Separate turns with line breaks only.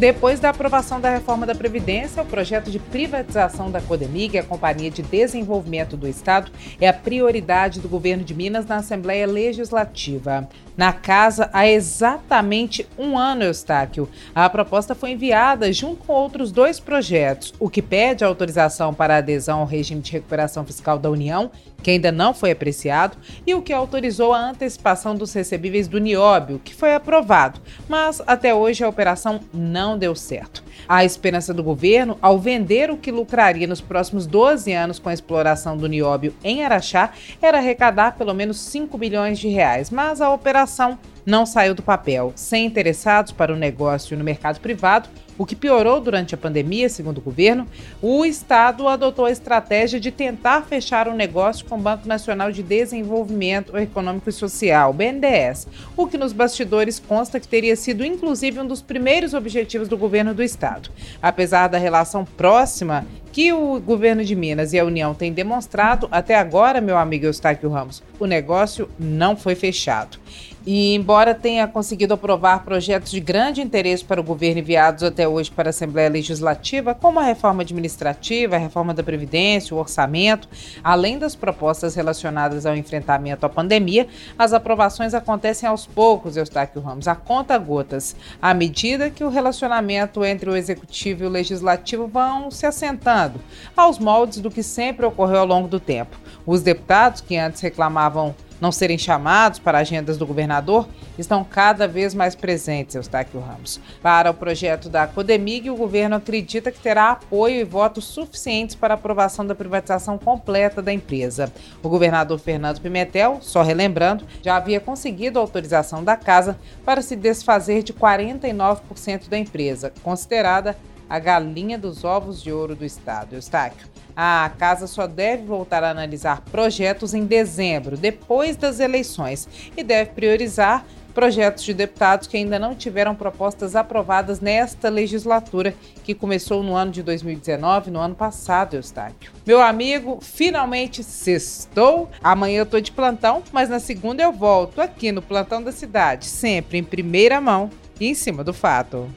Depois da aprovação da reforma da Previdência, o projeto de privatização da Codemig, a Companhia de Desenvolvimento do Estado, é a prioridade do governo de Minas na Assembleia Legislativa na casa há exatamente um ano, Eustáquio. A proposta foi enviada junto com outros dois projetos, o que pede autorização para adesão ao regime de recuperação fiscal da União, que ainda não foi apreciado, e o que autorizou a antecipação dos recebíveis do Nióbio, que foi aprovado, mas até hoje a operação não deu certo. A esperança do governo, ao vender o que lucraria nos próximos 12 anos com a exploração do nióbio em Araxá, era arrecadar pelo menos 5 bilhões de reais, mas a operação não saiu do papel. Sem interessados para o negócio no mercado privado, o que piorou durante a pandemia, segundo o governo, o Estado adotou a estratégia de tentar fechar o negócio com o Banco Nacional de Desenvolvimento Econômico e Social, BNDES, o que nos bastidores consta que teria sido inclusive um dos primeiros objetivos do governo do Estado. Apesar da relação próxima que o governo de Minas e a União têm demonstrado, até agora, meu amigo Eustáquio Ramos, o negócio não foi fechado. E, embora tenha conseguido aprovar projetos de grande interesse para o governo enviados até hoje para a Assembleia Legislativa, como a reforma administrativa, a reforma da Previdência, o orçamento, além das propostas relacionadas ao enfrentamento à pandemia, as aprovações acontecem aos poucos, Eustáquio Ramos, a conta gotas, à medida que o relacionamento entre o Executivo e o Legislativo vão se assentando, aos moldes do que sempre ocorreu ao longo do tempo. Os deputados que antes reclamavam não serem chamados para agendas do governador estão cada vez mais presentes, Eustáquio Ramos. Para o projeto da Codemig, o governo acredita que terá apoio e votos suficientes para aprovação da privatização completa da empresa. O governador Fernando Pimentel, só relembrando, já havia conseguido a autorização da casa para se desfazer de 49% da empresa, considerada a galinha dos ovos de ouro do Estado. Eustáquio, a casa só deve voltar a analisar projetos em dezembro, depois das eleições, e deve priorizar projetos de deputados que ainda não tiveram propostas aprovadas nesta legislatura, que começou no ano de 2019, no ano passado, Eustáquio. Meu amigo, finalmente sextou. Amanhã eu tô de plantão, mas na segunda eu volto aqui no Plantão da Cidade, sempre em primeira mão e em cima do fato.